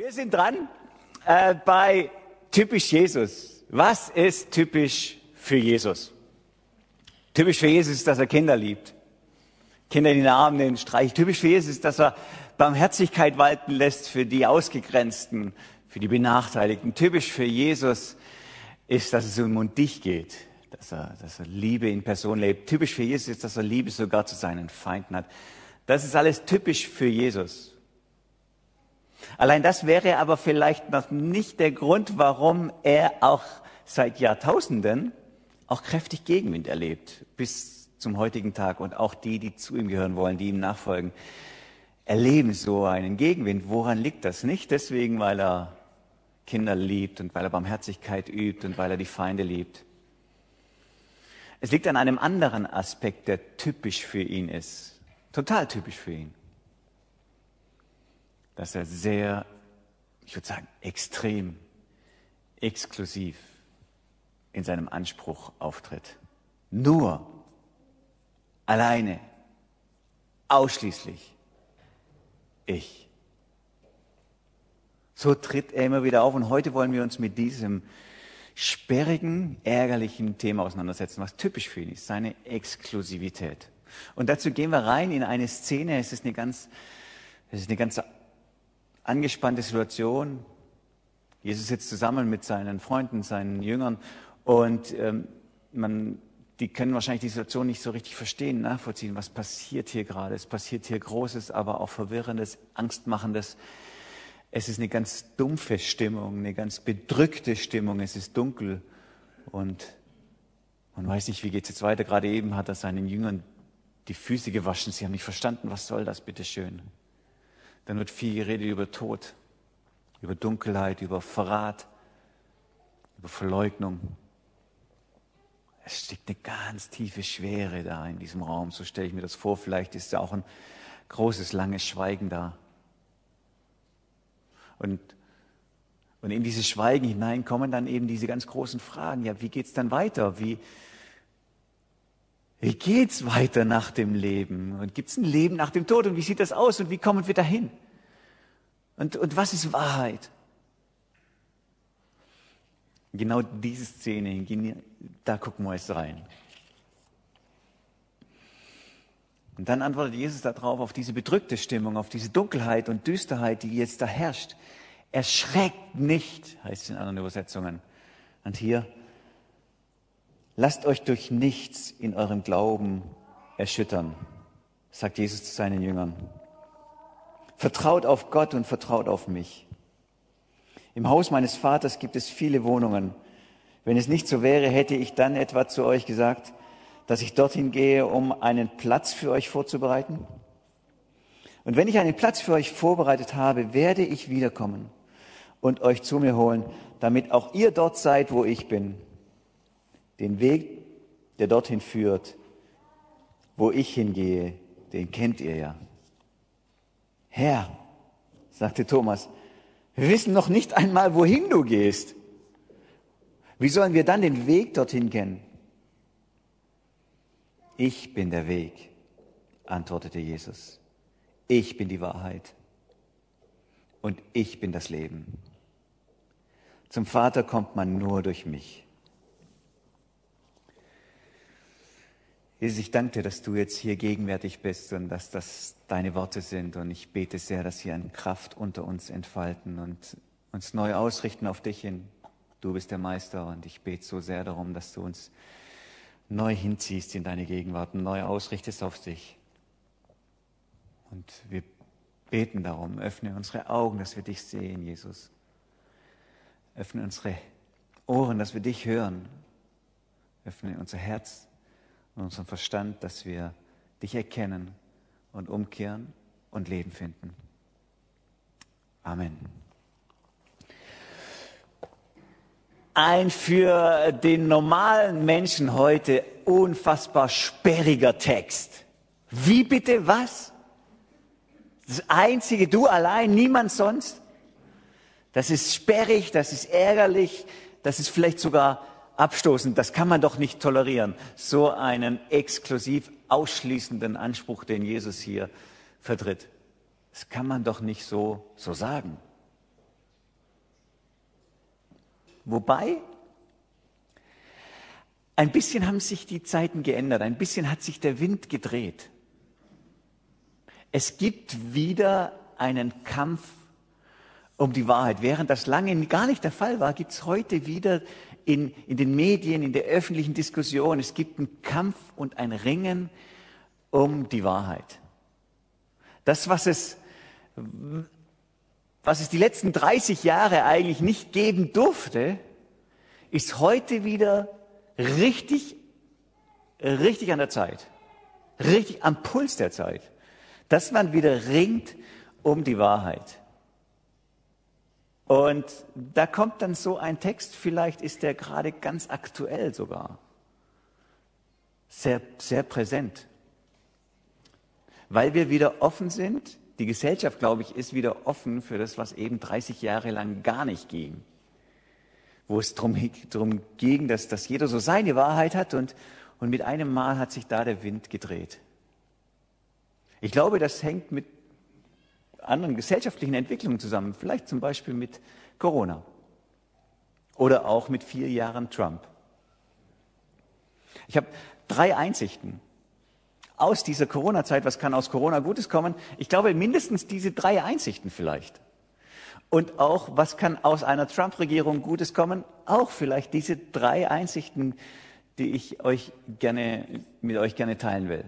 Wir sind dran äh, bei typisch Jesus. Was ist typisch für Jesus? Typisch für Jesus ist, dass er Kinder liebt. Kinder in den Arm nehmen, streicht. Typisch für Jesus ist, dass er Barmherzigkeit walten lässt für die Ausgegrenzten, für die Benachteiligten. Typisch für Jesus ist, dass es um und dich geht, dass er, dass er Liebe in Person lebt. Typisch für Jesus ist, dass er Liebe sogar zu seinen Feinden hat. Das ist alles typisch für Jesus. Allein das wäre aber vielleicht noch nicht der Grund, warum er auch seit Jahrtausenden auch kräftig Gegenwind erlebt, bis zum heutigen Tag. Und auch die, die zu ihm gehören wollen, die ihm nachfolgen, erleben so einen Gegenwind. Woran liegt das? Nicht deswegen, weil er Kinder liebt und weil er Barmherzigkeit übt und weil er die Feinde liebt. Es liegt an einem anderen Aspekt, der typisch für ihn ist. Total typisch für ihn dass er sehr, ich würde sagen, extrem, exklusiv in seinem Anspruch auftritt. Nur, alleine, ausschließlich ich. So tritt er immer wieder auf und heute wollen wir uns mit diesem sperrigen, ärgerlichen Thema auseinandersetzen, was typisch für ihn ist, seine Exklusivität. Und dazu gehen wir rein in eine Szene, es ist eine ganz, es ist eine ganze angespannte Situation. Jesus sitzt zusammen mit seinen Freunden, seinen Jüngern und ähm, man, die können wahrscheinlich die Situation nicht so richtig verstehen, nachvollziehen, was passiert hier gerade. Es passiert hier Großes, aber auch Verwirrendes, Angstmachendes. Es ist eine ganz dumpfe Stimmung, eine ganz bedrückte Stimmung. Es ist dunkel und man weiß nicht, wie geht es jetzt weiter. Gerade eben hat er seinen Jüngern die Füße gewaschen. Sie haben nicht verstanden, was soll das, bitteschön. Dann wird viel geredet über Tod, über Dunkelheit, über Verrat, über Verleugnung. Es steckt eine ganz tiefe Schwere da in diesem Raum, so stelle ich mir das vor. Vielleicht ist da auch ein großes, langes Schweigen da. Und, und in dieses Schweigen hinein kommen dann eben diese ganz großen Fragen. Ja, wie geht's dann weiter? Wie, wie geht's weiter nach dem Leben? Und gibt's ein Leben nach dem Tod? Und wie sieht das aus? Und wie kommen wir dahin? Und, und was ist Wahrheit? Genau diese Szene, da gucken wir jetzt rein. Und dann antwortet Jesus darauf, auf diese bedrückte Stimmung, auf diese Dunkelheit und Düsterheit, die jetzt da herrscht. Erschreckt nicht, heißt es in anderen Übersetzungen. Und hier, Lasst euch durch nichts in eurem Glauben erschüttern, sagt Jesus zu seinen Jüngern. Vertraut auf Gott und vertraut auf mich. Im Haus meines Vaters gibt es viele Wohnungen. Wenn es nicht so wäre, hätte ich dann etwa zu euch gesagt, dass ich dorthin gehe, um einen Platz für euch vorzubereiten? Und wenn ich einen Platz für euch vorbereitet habe, werde ich wiederkommen und euch zu mir holen, damit auch ihr dort seid, wo ich bin. Den Weg, der dorthin führt, wo ich hingehe, den kennt ihr ja. Herr, sagte Thomas, wir wissen noch nicht einmal, wohin du gehst. Wie sollen wir dann den Weg dorthin kennen? Ich bin der Weg, antwortete Jesus. Ich bin die Wahrheit und ich bin das Leben. Zum Vater kommt man nur durch mich. Jesus, ich danke dir, dass du jetzt hier gegenwärtig bist und dass das deine Worte sind. Und ich bete sehr, dass sie an Kraft unter uns entfalten und uns neu ausrichten auf dich hin. Du bist der Meister und ich bete so sehr darum, dass du uns neu hinziehst in deine Gegenwart und neu ausrichtest auf dich. Und wir beten darum, öffne unsere Augen, dass wir dich sehen, Jesus. Öffne unsere Ohren, dass wir dich hören. Öffne unser Herz, und unseren Verstand, dass wir dich erkennen und umkehren und Leben finden. Amen. Ein für den normalen Menschen heute unfassbar sperriger Text. Wie bitte was? Das einzige, du allein, niemand sonst? Das ist sperrig, das ist ärgerlich, das ist vielleicht sogar abstoßend, das kann man doch nicht tolerieren. So einen exklusiv ausschließenden Anspruch, den Jesus hier vertritt. Das kann man doch nicht so, so sagen. Wobei, ein bisschen haben sich die Zeiten geändert, ein bisschen hat sich der Wind gedreht. Es gibt wieder einen Kampf um die Wahrheit. Während das lange gar nicht der Fall war, gibt es heute wieder in, in den Medien, in der öffentlichen Diskussion, es gibt einen Kampf und ein Ringen um die Wahrheit. Das, was es, was es die letzten 30 Jahre eigentlich nicht geben durfte, ist heute wieder richtig, richtig an der Zeit. Richtig am Puls der Zeit. Dass man wieder ringt um die Wahrheit. Und da kommt dann so ein Text, vielleicht ist der gerade ganz aktuell sogar. Sehr, sehr präsent. Weil wir wieder offen sind. Die Gesellschaft, glaube ich, ist wieder offen für das, was eben 30 Jahre lang gar nicht ging. Wo es darum, darum ging, dass, dass jeder so seine Wahrheit hat und, und mit einem Mal hat sich da der Wind gedreht. Ich glaube, das hängt mit anderen gesellschaftlichen Entwicklungen zusammen, vielleicht zum Beispiel mit Corona oder auch mit vier Jahren Trump. Ich habe drei Einsichten aus dieser Corona-Zeit. Was kann aus Corona Gutes kommen? Ich glaube mindestens diese drei Einsichten vielleicht. Und auch, was kann aus einer Trump-Regierung Gutes kommen? Auch vielleicht diese drei Einsichten, die ich euch gerne, mit euch gerne teilen will.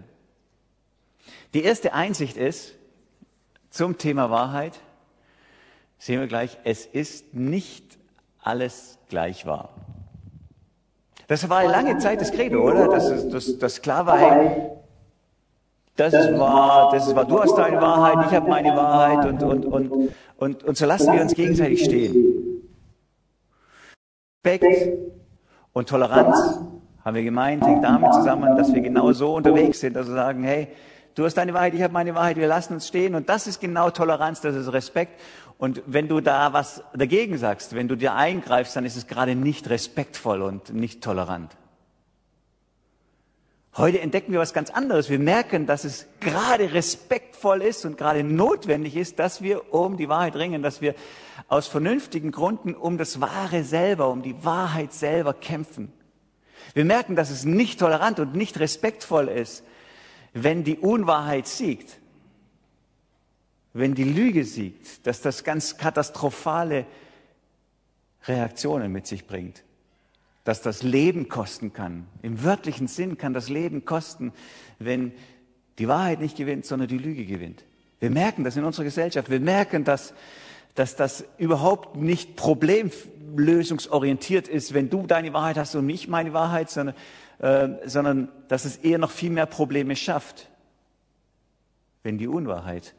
Die erste Einsicht ist, zum Thema Wahrheit sehen wir gleich, es ist nicht alles gleich wahr. Das war lange Zeit das Credo, oder? Das, das, das klar war, hey, das wahr, das ist du hast deine Wahrheit, ich habe meine Wahrheit und, und, und, und, und so lassen wir uns gegenseitig stehen. Respekt und Toleranz, haben wir gemeint, hängt damit zusammen, dass wir genau so unterwegs sind, dass wir sagen, hey, Du hast deine Wahrheit, ich habe meine Wahrheit, wir lassen uns stehen. Und das ist genau Toleranz, das ist Respekt. Und wenn du da was dagegen sagst, wenn du dir eingreifst, dann ist es gerade nicht respektvoll und nicht tolerant. Heute entdecken wir was ganz anderes. Wir merken, dass es gerade respektvoll ist und gerade notwendig ist, dass wir um die Wahrheit ringen, dass wir aus vernünftigen Gründen um das Wahre selber, um die Wahrheit selber kämpfen. Wir merken, dass es nicht tolerant und nicht respektvoll ist, wenn die Unwahrheit siegt, wenn die Lüge siegt, dass das ganz katastrophale Reaktionen mit sich bringt, dass das Leben kosten kann. Im wörtlichen Sinn kann das Leben kosten, wenn die Wahrheit nicht gewinnt, sondern die Lüge gewinnt. Wir merken das in unserer Gesellschaft. Wir merken, dass, dass das überhaupt nicht problemlösungsorientiert ist, wenn du deine Wahrheit hast und nicht meine Wahrheit, sondern ähm, sondern dass es eher noch viel mehr Probleme schafft, wenn die Unwahrheit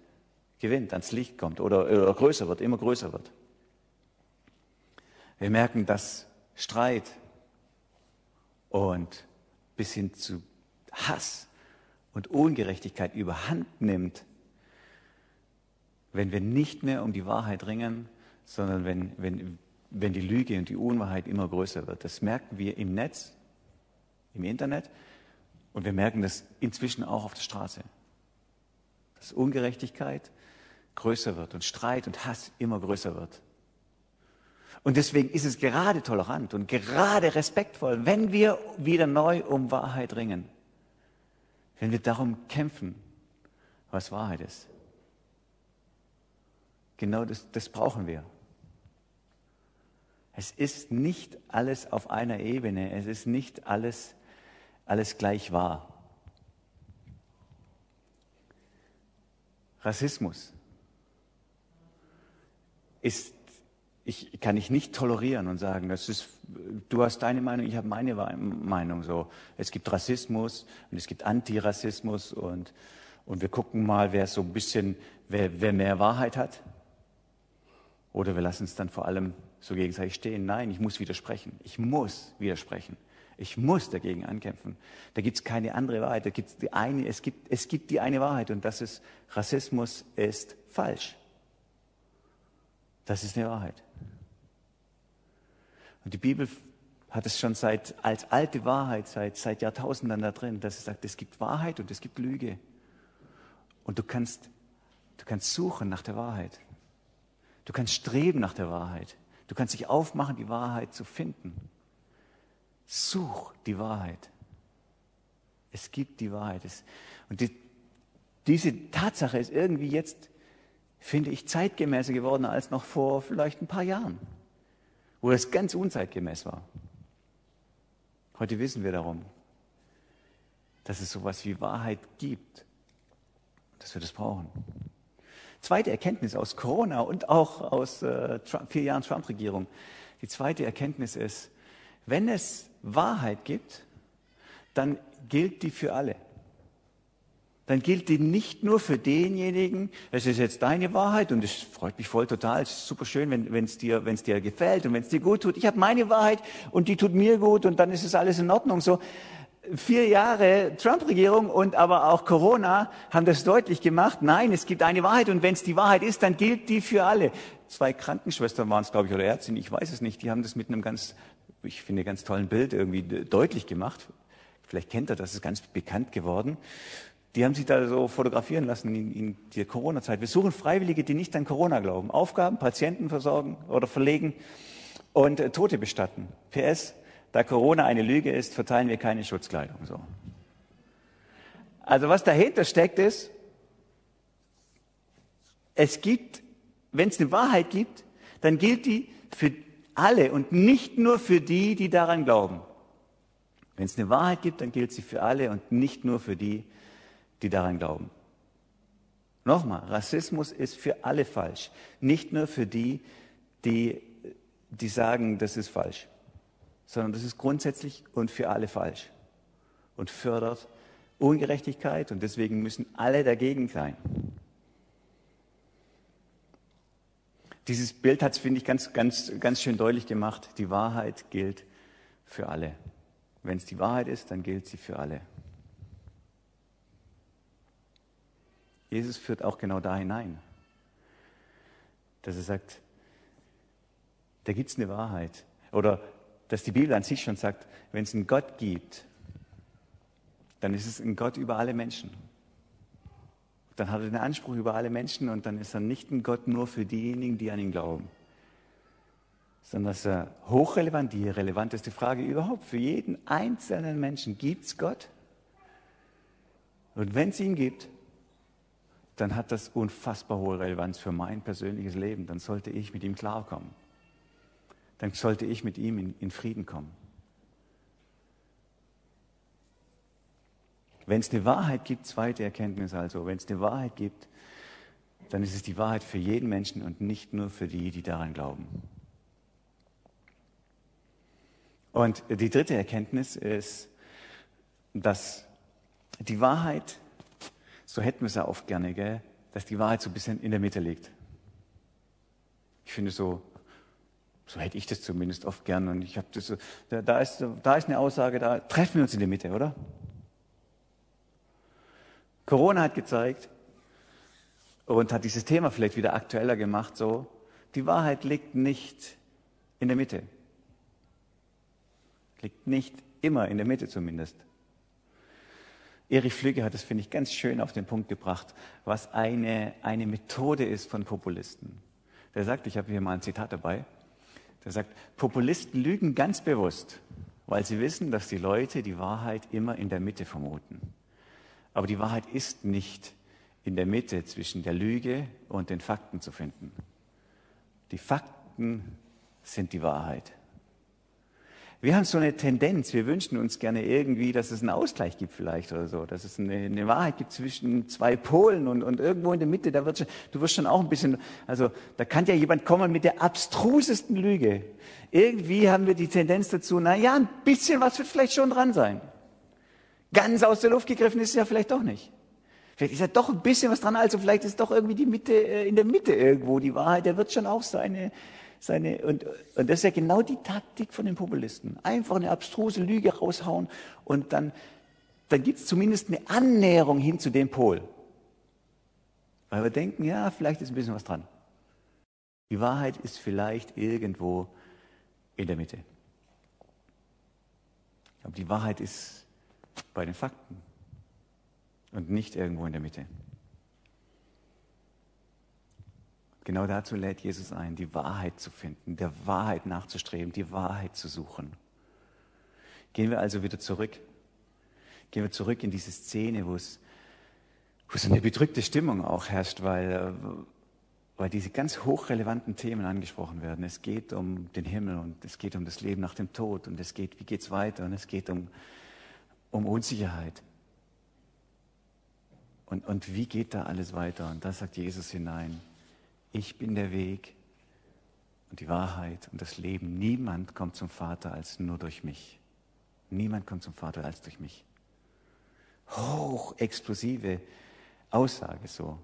gewinnt, ans Licht kommt oder, oder größer wird, immer größer wird. Wir merken, dass Streit und bis hin zu Hass und Ungerechtigkeit überhand nimmt, wenn wir nicht mehr um die Wahrheit ringen, sondern wenn, wenn, wenn die Lüge und die Unwahrheit immer größer wird. Das merken wir im Netz, im Internet und wir merken das inzwischen auch auf der Straße. Dass Ungerechtigkeit größer wird und Streit und Hass immer größer wird. Und deswegen ist es gerade tolerant und gerade respektvoll, wenn wir wieder neu um Wahrheit ringen. Wenn wir darum kämpfen, was Wahrheit ist. Genau das, das brauchen wir. Es ist nicht alles auf einer Ebene. Es ist nicht alles alles gleich war. Rassismus ist, ich kann ich nicht tolerieren und sagen, das ist, du hast deine Meinung, ich habe meine Meinung so. Es gibt Rassismus und es gibt Antirassismus und, und wir gucken mal, wer so ein bisschen, wer, wer mehr Wahrheit hat. Oder wir lassen es dann vor allem so gegenseitig stehen. Nein, ich muss widersprechen. Ich muss widersprechen. Ich muss dagegen ankämpfen. Da gibt es keine andere Wahrheit. Da gibt's die eine, es, gibt, es gibt die eine Wahrheit und das ist, Rassismus ist falsch. Das ist eine Wahrheit. Und die Bibel hat es schon seit, als alte Wahrheit, seit, seit Jahrtausenden da drin, dass es sagt, es gibt Wahrheit und es gibt Lüge. Und du kannst, du kannst suchen nach der Wahrheit. Du kannst streben nach der Wahrheit. Du kannst dich aufmachen, die Wahrheit zu finden. Such die Wahrheit. Es gibt die Wahrheit. Und die, diese Tatsache ist irgendwie jetzt, finde ich, zeitgemäßer geworden als noch vor vielleicht ein paar Jahren, wo das ganz unzeitgemäß war. Heute wissen wir darum, dass es sowas wie Wahrheit gibt, dass wir das brauchen. Zweite Erkenntnis aus Corona und auch aus äh, Trump, vier Jahren Trump-Regierung. Die zweite Erkenntnis ist, wenn es Wahrheit gibt, dann gilt die für alle. Dann gilt die nicht nur für denjenigen, es ist jetzt deine Wahrheit und es freut mich voll total, es ist super schön, wenn es dir, wenn's dir gefällt und wenn es dir gut tut. Ich habe meine Wahrheit und die tut mir gut und dann ist es alles in Ordnung. So vier Jahre Trump-Regierung und aber auch Corona haben das deutlich gemacht. Nein, es gibt eine Wahrheit und wenn es die Wahrheit ist, dann gilt die für alle. Zwei Krankenschwestern waren es, glaube ich, oder Ärztinnen, ich weiß es nicht. Die haben das mit einem ganz, ich finde, ganz tollen Bild irgendwie deutlich gemacht. Vielleicht kennt er das, ist ganz bekannt geworden. Die haben sich da so fotografieren lassen in, in der Corona-Zeit. Wir suchen Freiwillige, die nicht an Corona glauben. Aufgaben, Patienten versorgen oder verlegen und äh, Tote bestatten. PS, da Corona eine Lüge ist, verteilen wir keine Schutzkleidung. So. Also was dahinter steckt ist, es gibt, wenn es eine Wahrheit gibt, dann gilt die für alle und nicht nur für die, die daran glauben. Wenn es eine Wahrheit gibt, dann gilt sie für alle und nicht nur für die, die daran glauben. Nochmal, Rassismus ist für alle falsch, nicht nur für die, die, die sagen, das ist falsch sondern das ist grundsätzlich und für alle falsch und fördert Ungerechtigkeit und deswegen müssen alle dagegen sein. Dieses Bild hat es, finde ich, ganz, ganz, ganz schön deutlich gemacht. Die Wahrheit gilt für alle. Wenn es die Wahrheit ist, dann gilt sie für alle. Jesus führt auch genau da hinein, dass er sagt, da gibt es eine Wahrheit. Oder dass die Bibel an sich schon sagt, wenn es einen Gott gibt, dann ist es ein Gott über alle Menschen. Dann hat er den Anspruch über alle Menschen und dann ist er nicht ein Gott nur für diejenigen, die an ihn glauben, sondern dass er hochrelevant, die relevanteste Frage überhaupt für jeden einzelnen Menschen, gibt es Gott? Und wenn es ihn gibt, dann hat das unfassbar hohe Relevanz für mein persönliches Leben. Dann sollte ich mit ihm klarkommen dann sollte ich mit ihm in, in Frieden kommen. Wenn es eine Wahrheit gibt, zweite Erkenntnis also, wenn es eine Wahrheit gibt, dann ist es die Wahrheit für jeden Menschen und nicht nur für die, die daran glauben. Und die dritte Erkenntnis ist, dass die Wahrheit, so hätten wir es ja oft gerne, gell, dass die Wahrheit so ein bisschen in der Mitte liegt. Ich finde so, so hätte ich das zumindest oft gern. Und ich habe das so, da, da, ist, da ist eine Aussage, da treffen wir uns in der Mitte, oder? Corona hat gezeigt und hat dieses Thema vielleicht wieder aktueller gemacht, so, die Wahrheit liegt nicht in der Mitte. Liegt nicht immer in der Mitte zumindest. Erich Flügge hat das, finde ich, ganz schön auf den Punkt gebracht, was eine, eine Methode ist von Populisten. Der sagt, ich habe hier mal ein Zitat dabei, der sagt, Populisten lügen ganz bewusst, weil sie wissen, dass die Leute die Wahrheit immer in der Mitte vermuten. Aber die Wahrheit ist nicht in der Mitte zwischen der Lüge und den Fakten zu finden. Die Fakten sind die Wahrheit. Wir haben so eine Tendenz, wir wünschen uns gerne irgendwie, dass es einen Ausgleich gibt vielleicht oder so, dass es eine, eine Wahrheit gibt zwischen zwei Polen und, und irgendwo in der Mitte, da wird schon, du wirst schon auch ein bisschen, also da kann ja jemand kommen mit der abstrusesten Lüge. Irgendwie haben wir die Tendenz dazu, na ja, ein bisschen was wird vielleicht schon dran sein. Ganz aus der Luft gegriffen ist es ja vielleicht doch nicht. Vielleicht ist ja doch ein bisschen was dran, also vielleicht ist doch irgendwie die Mitte, äh, in der Mitte irgendwo die Wahrheit, der wird schon auch seine, seine, und, und das ist ja genau die Taktik von den Populisten. Einfach eine abstruse Lüge raushauen und dann, dann gibt es zumindest eine Annäherung hin zu dem Pol. Weil wir denken, ja, vielleicht ist ein bisschen was dran. Die Wahrheit ist vielleicht irgendwo in der Mitte. Aber die Wahrheit ist bei den Fakten und nicht irgendwo in der Mitte. Genau dazu lädt Jesus ein, die Wahrheit zu finden, der Wahrheit nachzustreben, die Wahrheit zu suchen. Gehen wir also wieder zurück. Gehen wir zurück in diese Szene, wo es, wo so eine bedrückte Stimmung auch herrscht, weil, äh, weil diese ganz hochrelevanten Themen angesprochen werden. Es geht um den Himmel und es geht um das Leben nach dem Tod und es geht, wie geht's weiter und es geht um, um Unsicherheit. Und, und wie geht da alles weiter? Und da sagt Jesus hinein, ich bin der Weg und die Wahrheit und das Leben. Niemand kommt zum Vater als nur durch mich. Niemand kommt zum Vater als durch mich. Hochexplosive Aussage so.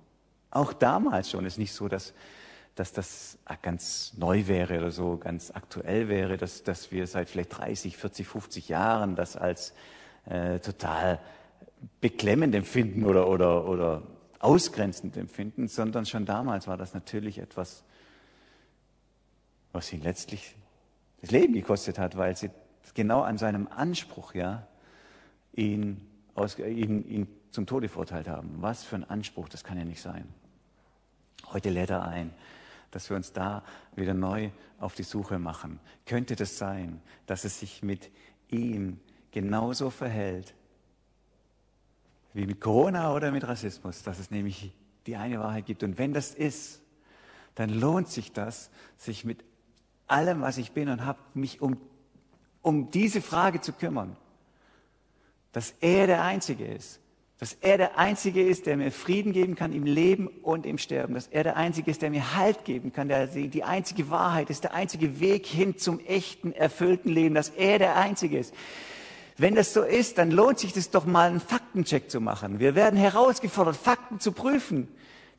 Auch damals schon ist nicht so, dass, dass das ganz neu wäre oder so, ganz aktuell wäre, dass, dass wir seit vielleicht 30, 40, 50 Jahren das als äh, total beklemmend empfinden oder, oder, oder ausgrenzend empfinden, sondern schon damals war das natürlich etwas, was ihn letztlich das Leben gekostet hat, weil sie genau an seinem Anspruch ja ihn, aus, ihn, ihn zum Tode verurteilt haben. Was für ein Anspruch, das kann ja nicht sein. Heute lädt er ein, dass wir uns da wieder neu auf die Suche machen. Könnte das sein, dass es sich mit ihm genauso verhält wie mit Corona oder mit Rassismus, dass es nämlich die eine Wahrheit gibt. Und wenn das ist, dann lohnt sich das, sich mit allem, was ich bin und habe, mich um, um diese Frage zu kümmern. Dass er der Einzige ist. Dass er der Einzige ist, der mir Frieden geben kann im Leben und im Sterben. Dass er der Einzige ist, der mir Halt geben kann, der die einzige Wahrheit ist, der einzige Weg hin zum echten, erfüllten Leben. Dass er der Einzige ist. Wenn das so ist, dann lohnt sich das doch mal einen Faktencheck zu machen. Wir werden herausgefordert, Fakten zu prüfen.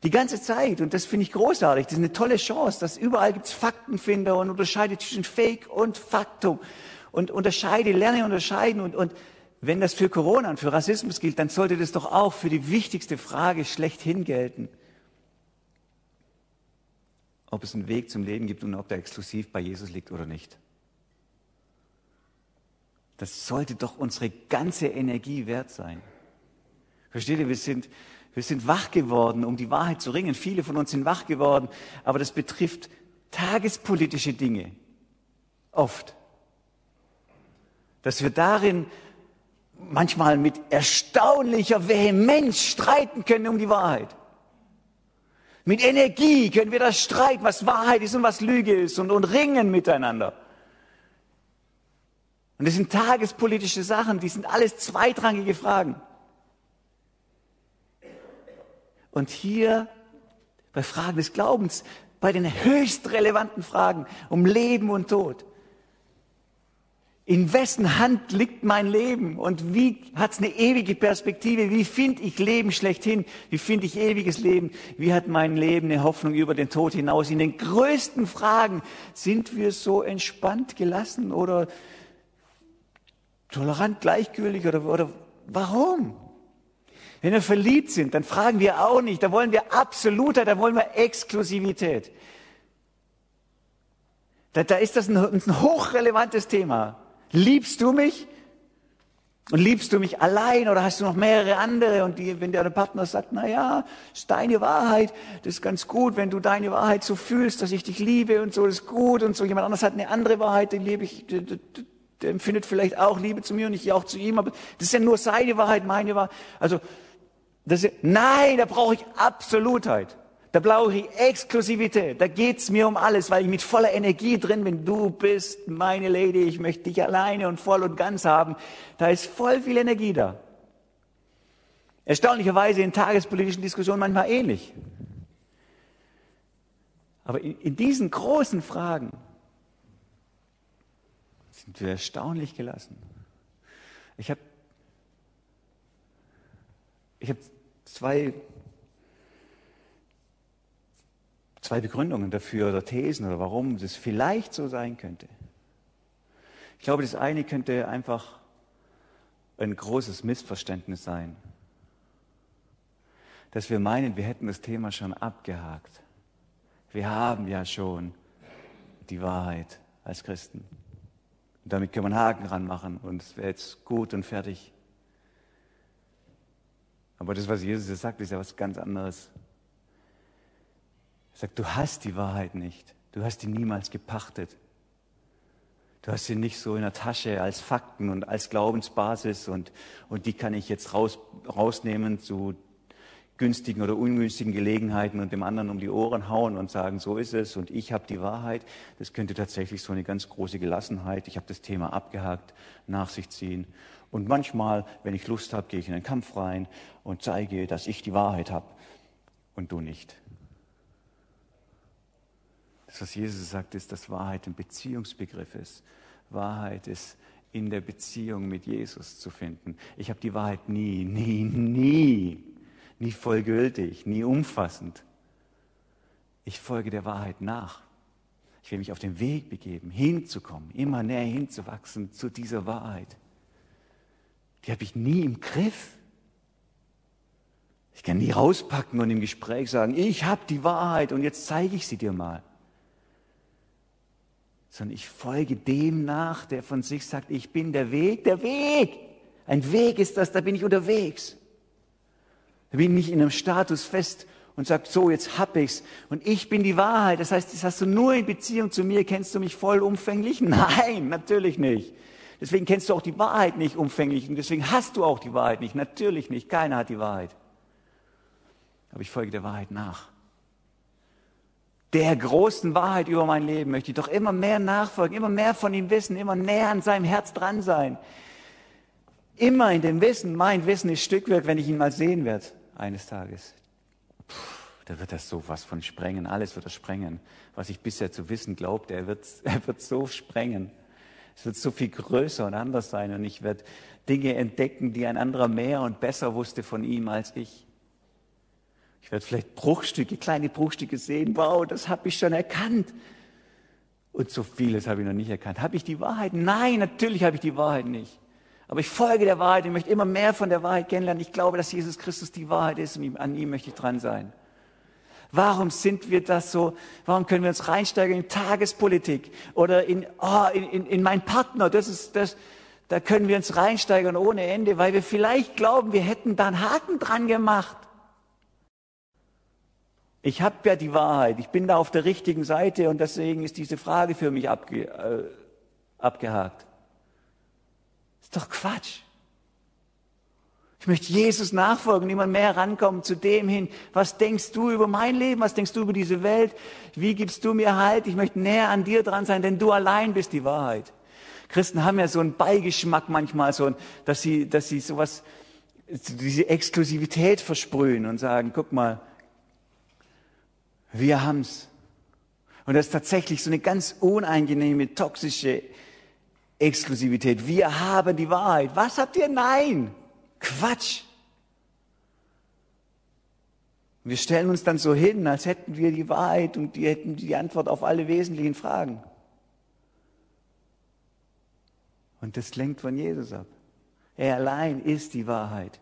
Die ganze Zeit. Und das finde ich großartig. Das ist eine tolle Chance, dass überall gibt es Faktenfinder und unterscheide zwischen Fake und Faktum. Und unterscheide, lerne unterscheiden. Und, und wenn das für Corona und für Rassismus gilt, dann sollte das doch auch für die wichtigste Frage schlechthin gelten. Ob es einen Weg zum Leben gibt und ob der exklusiv bei Jesus liegt oder nicht. Das sollte doch unsere ganze Energie wert sein. Versteht ihr, wir sind, wir sind wach geworden, um die Wahrheit zu ringen. Viele von uns sind wach geworden, aber das betrifft tagespolitische Dinge. Oft. Dass wir darin manchmal mit erstaunlicher Vehemenz streiten können um die Wahrheit. Mit Energie können wir das streiten, was Wahrheit ist und was Lüge ist und, und ringen miteinander. Und das sind tagespolitische Sachen, die sind alles zweitrangige Fragen. Und hier bei Fragen des Glaubens, bei den höchst relevanten Fragen um Leben und Tod. In wessen Hand liegt mein Leben und wie hat es eine ewige Perspektive? Wie finde ich Leben schlechthin? Wie finde ich ewiges Leben? Wie hat mein Leben eine Hoffnung über den Tod hinaus? In den größten Fragen sind wir so entspannt gelassen oder tolerant, gleichgültig oder, oder warum? Wenn wir verliebt sind, dann fragen wir auch nicht, da wollen wir Absolutheit, da wollen wir Exklusivität. Da, da ist das ein, ein hochrelevantes Thema. Liebst du mich? Und liebst du mich allein oder hast du noch mehrere andere? Und die, wenn der Partner sagt, na ja, ist deine Wahrheit, das ist ganz gut, wenn du deine Wahrheit so fühlst, dass ich dich liebe und so, das ist gut und so. Jemand anderes hat eine andere Wahrheit, den liebe ich, der empfindet vielleicht auch Liebe zu mir und ich auch zu ihm, aber das ist ja nur seine Wahrheit, meine Wahrheit. Also, das ist, nein, da brauche ich Absolutheit. Da brauche ich Exklusivität. Da geht's mir um alles, weil ich mit voller Energie drin bin. Du bist meine Lady, ich möchte dich alleine und voll und ganz haben. Da ist voll viel Energie da. Erstaunlicherweise in tagespolitischen Diskussionen manchmal ähnlich. Aber in, in diesen großen Fragen sind wir erstaunlich gelassen. Ich habe ich hab zwei, zwei Begründungen dafür oder Thesen oder warum das vielleicht so sein könnte. Ich glaube, das eine könnte einfach ein großes Missverständnis sein, dass wir meinen, wir hätten das Thema schon abgehakt. Wir haben ja schon die Wahrheit als Christen. Und damit können wir einen Haken ranmachen und es wäre jetzt gut und fertig. Aber das, was Jesus sagt, ist ja was ganz anderes. Er sagt, du hast die Wahrheit nicht. Du hast die niemals gepachtet. Du hast sie nicht so in der Tasche als Fakten und als Glaubensbasis und, und die kann ich jetzt raus, rausnehmen zu günstigen oder ungünstigen Gelegenheiten und dem anderen um die Ohren hauen und sagen, so ist es und ich habe die Wahrheit. Das könnte tatsächlich so eine ganz große Gelassenheit, ich habe das Thema abgehakt, nach sich ziehen. Und manchmal, wenn ich Lust habe, gehe ich in den Kampf rein und zeige, dass ich die Wahrheit habe und du nicht. Das, was Jesus sagt, ist, dass Wahrheit ein Beziehungsbegriff ist. Wahrheit ist in der Beziehung mit Jesus zu finden. Ich habe die Wahrheit nie, nie, nie nie vollgültig, nie umfassend. Ich folge der Wahrheit nach. Ich will mich auf den Weg begeben, hinzukommen, immer näher hinzuwachsen zu dieser Wahrheit. Die habe ich nie im Griff. Ich kann nie rauspacken und im Gespräch sagen, ich habe die Wahrheit und jetzt zeige ich sie dir mal. Sondern ich folge dem nach, der von sich sagt, ich bin der Weg, der Weg. Ein Weg ist das, da bin ich unterwegs. Da bin ich in einem Status fest und sagt, so, jetzt hab ich's. Und ich bin die Wahrheit. Das heißt, das hast du nur in Beziehung zu mir. Kennst du mich vollumfänglich? Nein, natürlich nicht. Deswegen kennst du auch die Wahrheit nicht umfänglich. Und deswegen hast du auch die Wahrheit nicht. Natürlich nicht. Keiner hat die Wahrheit. Aber ich folge der Wahrheit nach. Der großen Wahrheit über mein Leben möchte ich doch immer mehr nachfolgen, immer mehr von ihm wissen, immer näher an seinem Herz dran sein. Immer in dem Wissen, mein Wissen ist Stückwerk, wenn ich ihn mal sehen werde eines Tages. Da wird das so was von sprengen. Alles wird er sprengen. Was ich bisher zu wissen glaubte, er wird, er wird so sprengen. Es wird so viel größer und anders sein und ich werde Dinge entdecken, die ein anderer mehr und besser wusste von ihm als ich. Ich werde vielleicht Bruchstücke, kleine Bruchstücke sehen. Wow, das habe ich schon erkannt. Und so vieles habe ich noch nicht erkannt. Habe ich die Wahrheit? Nein, natürlich habe ich die Wahrheit nicht. Aber ich folge der Wahrheit, ich möchte immer mehr von der Wahrheit kennenlernen. Ich glaube, dass Jesus Christus die Wahrheit ist und an ihm möchte ich dran sein. Warum sind wir das so? Warum können wir uns reinsteigen in Tagespolitik oder in, oh, in, in, in mein Partner? Das ist das. Da können wir uns reinsteigern ohne Ende, weil wir vielleicht glauben, wir hätten da einen Haken dran gemacht. Ich habe ja die Wahrheit, ich bin da auf der richtigen Seite und deswegen ist diese Frage für mich abge, äh, abgehakt ist doch Quatsch. Ich möchte Jesus nachfolgen, immer mehr rankommen zu dem hin. Was denkst du über mein Leben? Was denkst du über diese Welt? Wie gibst du mir Halt? Ich möchte näher an dir dran sein, denn du allein bist die Wahrheit. Christen haben ja so einen Beigeschmack manchmal, so, dass sie, dass sie sowas, diese Exklusivität versprühen und sagen, guck mal, wir haben's. Und das ist tatsächlich so eine ganz unangenehme, toxische Exklusivität. Wir haben die Wahrheit. Was habt ihr? Nein. Quatsch. Wir stellen uns dann so hin, als hätten wir die Wahrheit und die hätten die Antwort auf alle wesentlichen Fragen. Und das lenkt von Jesus ab. Er allein ist die Wahrheit.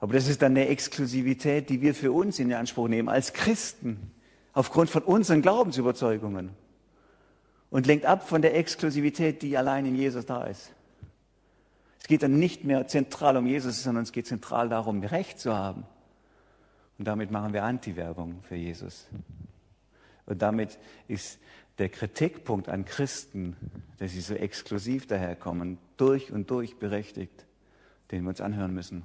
Aber das ist dann eine Exklusivität, die wir für uns in Anspruch nehmen als Christen, aufgrund von unseren Glaubensüberzeugungen und lenkt ab von der Exklusivität, die allein in Jesus da ist. Es geht dann nicht mehr zentral um Jesus, sondern es geht zentral darum, Recht zu haben. Und damit machen wir Anti-Werbung für Jesus. Und damit ist der Kritikpunkt an Christen, dass sie so exklusiv daherkommen, durch und durch berechtigt, den wir uns anhören müssen.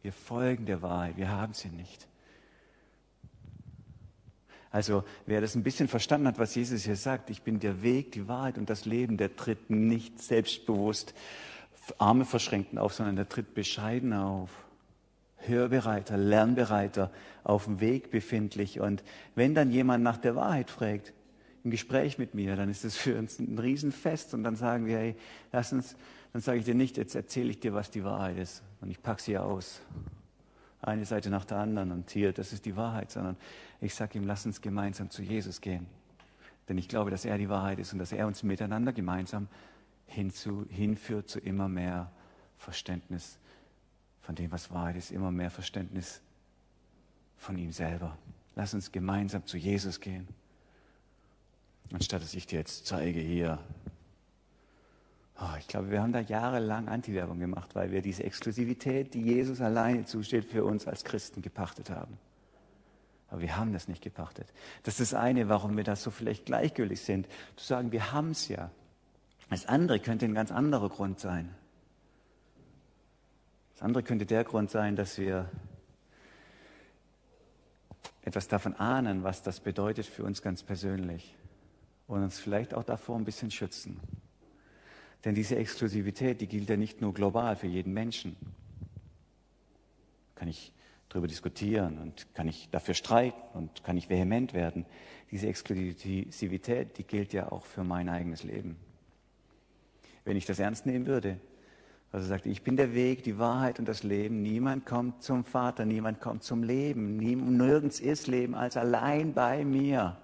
Wir folgen der Wahrheit, wir haben sie nicht. Also wer das ein bisschen verstanden hat, was Jesus hier sagt, ich bin der Weg, die Wahrheit und das Leben, der tritt nicht selbstbewusst Arme verschränkten auf, sondern der tritt bescheidener auf. Hörbereiter, lernbereiter, auf dem Weg befindlich. Und wenn dann jemand nach der Wahrheit fragt, im Gespräch mit mir, dann ist es für uns ein Riesenfest. Und dann sagen wir, hey, lass uns, dann sage ich dir nicht, jetzt erzähle ich dir, was die Wahrheit ist. Und ich packe sie aus eine Seite nach der anderen und hier, das ist die Wahrheit, sondern ich sage ihm, lass uns gemeinsam zu Jesus gehen. Denn ich glaube, dass er die Wahrheit ist und dass er uns miteinander gemeinsam hinzu, hinführt zu immer mehr Verständnis von dem, was Wahrheit ist, immer mehr Verständnis von ihm selber. Lass uns gemeinsam zu Jesus gehen. Anstatt dass ich dir jetzt zeige hier, Oh, ich glaube, wir haben da jahrelang Antiwerbung gemacht, weil wir diese Exklusivität, die Jesus alleine zusteht, für uns als Christen gepachtet haben. Aber wir haben das nicht gepachtet. Das ist das eine, warum wir da so vielleicht gleichgültig sind. Zu sagen, wir haben es ja. Das andere könnte ein ganz anderer Grund sein. Das andere könnte der Grund sein, dass wir etwas davon ahnen, was das bedeutet für uns ganz persönlich und uns vielleicht auch davor ein bisschen schützen. Denn diese Exklusivität, die gilt ja nicht nur global für jeden Menschen. Kann ich darüber diskutieren und kann ich dafür streiten und kann ich vehement werden. Diese Exklusivität, die gilt ja auch für mein eigenes Leben. Wenn ich das ernst nehmen würde, also sagt, ich bin der Weg, die Wahrheit und das Leben. Niemand kommt zum Vater, niemand kommt zum Leben. Nirgends ist Leben als allein bei mir.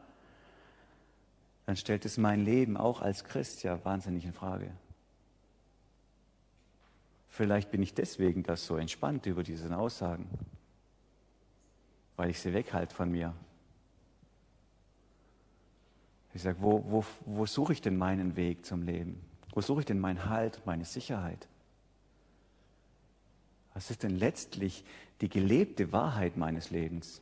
Dann stellt es mein Leben auch als Christ ja wahnsinnig in Frage. Vielleicht bin ich deswegen das so entspannt über diese Aussagen, weil ich sie weghalte von mir. Ich sage, wo, wo, wo suche ich denn meinen Weg zum Leben? Wo suche ich denn meinen Halt, meine Sicherheit? Was ist denn letztlich die gelebte Wahrheit meines Lebens?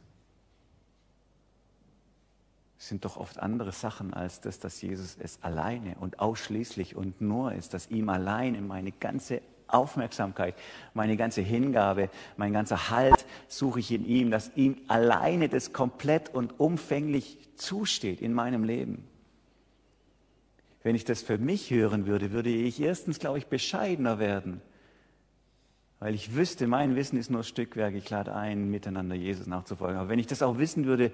Es sind doch oft andere Sachen als das, dass Jesus es alleine und ausschließlich und nur ist, dass ihm alleine meine ganze Aufmerksamkeit, meine ganze Hingabe, mein ganzer Halt suche ich in ihm, dass ihm alleine das komplett und umfänglich zusteht in meinem Leben. Wenn ich das für mich hören würde, würde ich erstens, glaube ich, bescheidener werden weil ich wüsste, mein Wissen ist nur Stückwerk, ich lade ein, miteinander Jesus nachzufolgen. Aber wenn ich das auch wissen würde,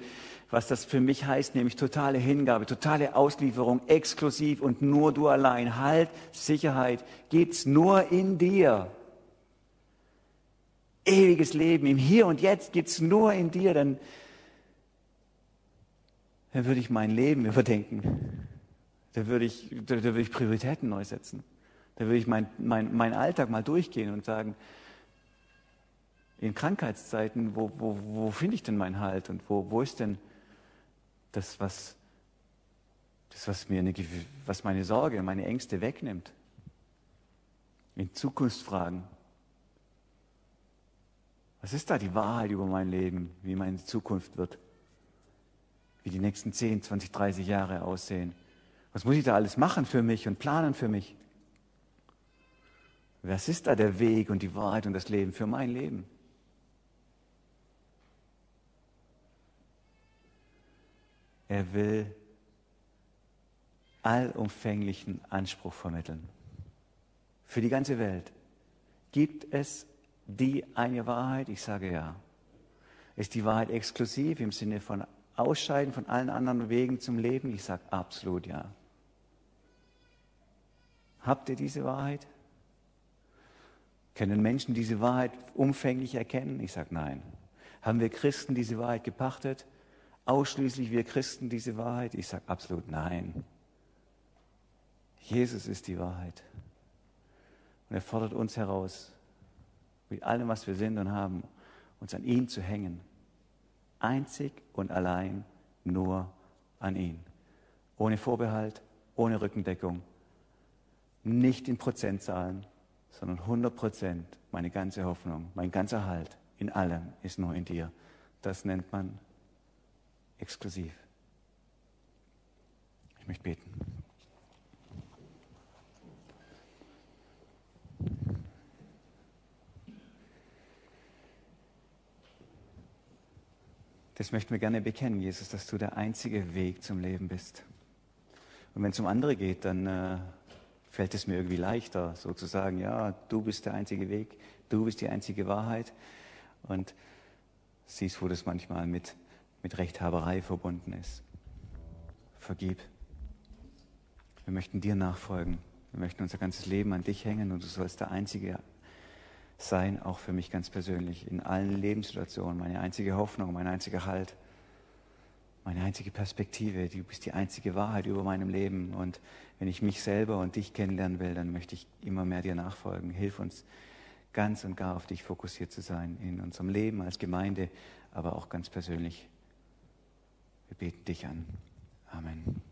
was das für mich heißt, nämlich totale Hingabe, totale Auslieferung, exklusiv und nur du allein, Halt, Sicherheit, gibt's nur in dir. Ewiges Leben im Hier und Jetzt gibt's nur in dir, dann, dann würde ich mein Leben überdenken. Da würde ich, da würde ich Prioritäten neu setzen. Da würde ich meinen mein, mein Alltag mal durchgehen und sagen, in Krankheitszeiten, wo, wo, wo finde ich denn meinen Halt und wo, wo ist denn das, was, das, was, mir eine, was meine Sorge, meine Ängste wegnimmt? In Zukunftsfragen. Was ist da die Wahrheit über mein Leben, wie meine Zukunft wird? Wie die nächsten 10, 20, 30 Jahre aussehen? Was muss ich da alles machen für mich und planen für mich? Was ist da der Weg und die Wahrheit und das Leben für mein Leben? Er will allumfänglichen Anspruch vermitteln. Für die ganze Welt. Gibt es die eine Wahrheit? Ich sage ja. Ist die Wahrheit exklusiv im Sinne von Ausscheiden von allen anderen Wegen zum Leben? Ich sage absolut ja. Habt ihr diese Wahrheit? Können Menschen diese Wahrheit umfänglich erkennen? Ich sage nein. Haben wir Christen diese Wahrheit gepachtet? Ausschließlich wir Christen diese Wahrheit? Ich sage absolut nein. Jesus ist die Wahrheit. Und er fordert uns heraus, mit allem, was wir sind und haben, uns an ihn zu hängen. Einzig und allein nur an ihn. Ohne Vorbehalt, ohne Rückendeckung. Nicht in Prozentzahlen, sondern 100 Prozent, meine ganze Hoffnung, mein ganzer Halt in allem ist nur in dir. Das nennt man exklusiv. Ich möchte beten. Das möchten wir gerne bekennen, Jesus, dass du der einzige Weg zum Leben bist. Und wenn es um andere geht, dann äh, fällt es mir irgendwie leichter, so zu sagen, ja, du bist der einzige Weg, du bist die einzige Wahrheit. Und siehst, wo das manchmal mit, mit Rechthaberei verbunden ist. Vergib. Wir möchten dir nachfolgen. Wir möchten unser ganzes Leben an dich hängen und du sollst der Einzige sein, auch für mich ganz persönlich, in allen Lebenssituationen, meine einzige Hoffnung, mein einziger Halt meine einzige Perspektive, du bist die einzige Wahrheit über meinem Leben. Und wenn ich mich selber und dich kennenlernen will, dann möchte ich immer mehr dir nachfolgen. Hilf uns ganz und gar auf dich fokussiert zu sein in unserem Leben als Gemeinde, aber auch ganz persönlich. Wir beten dich an. Amen.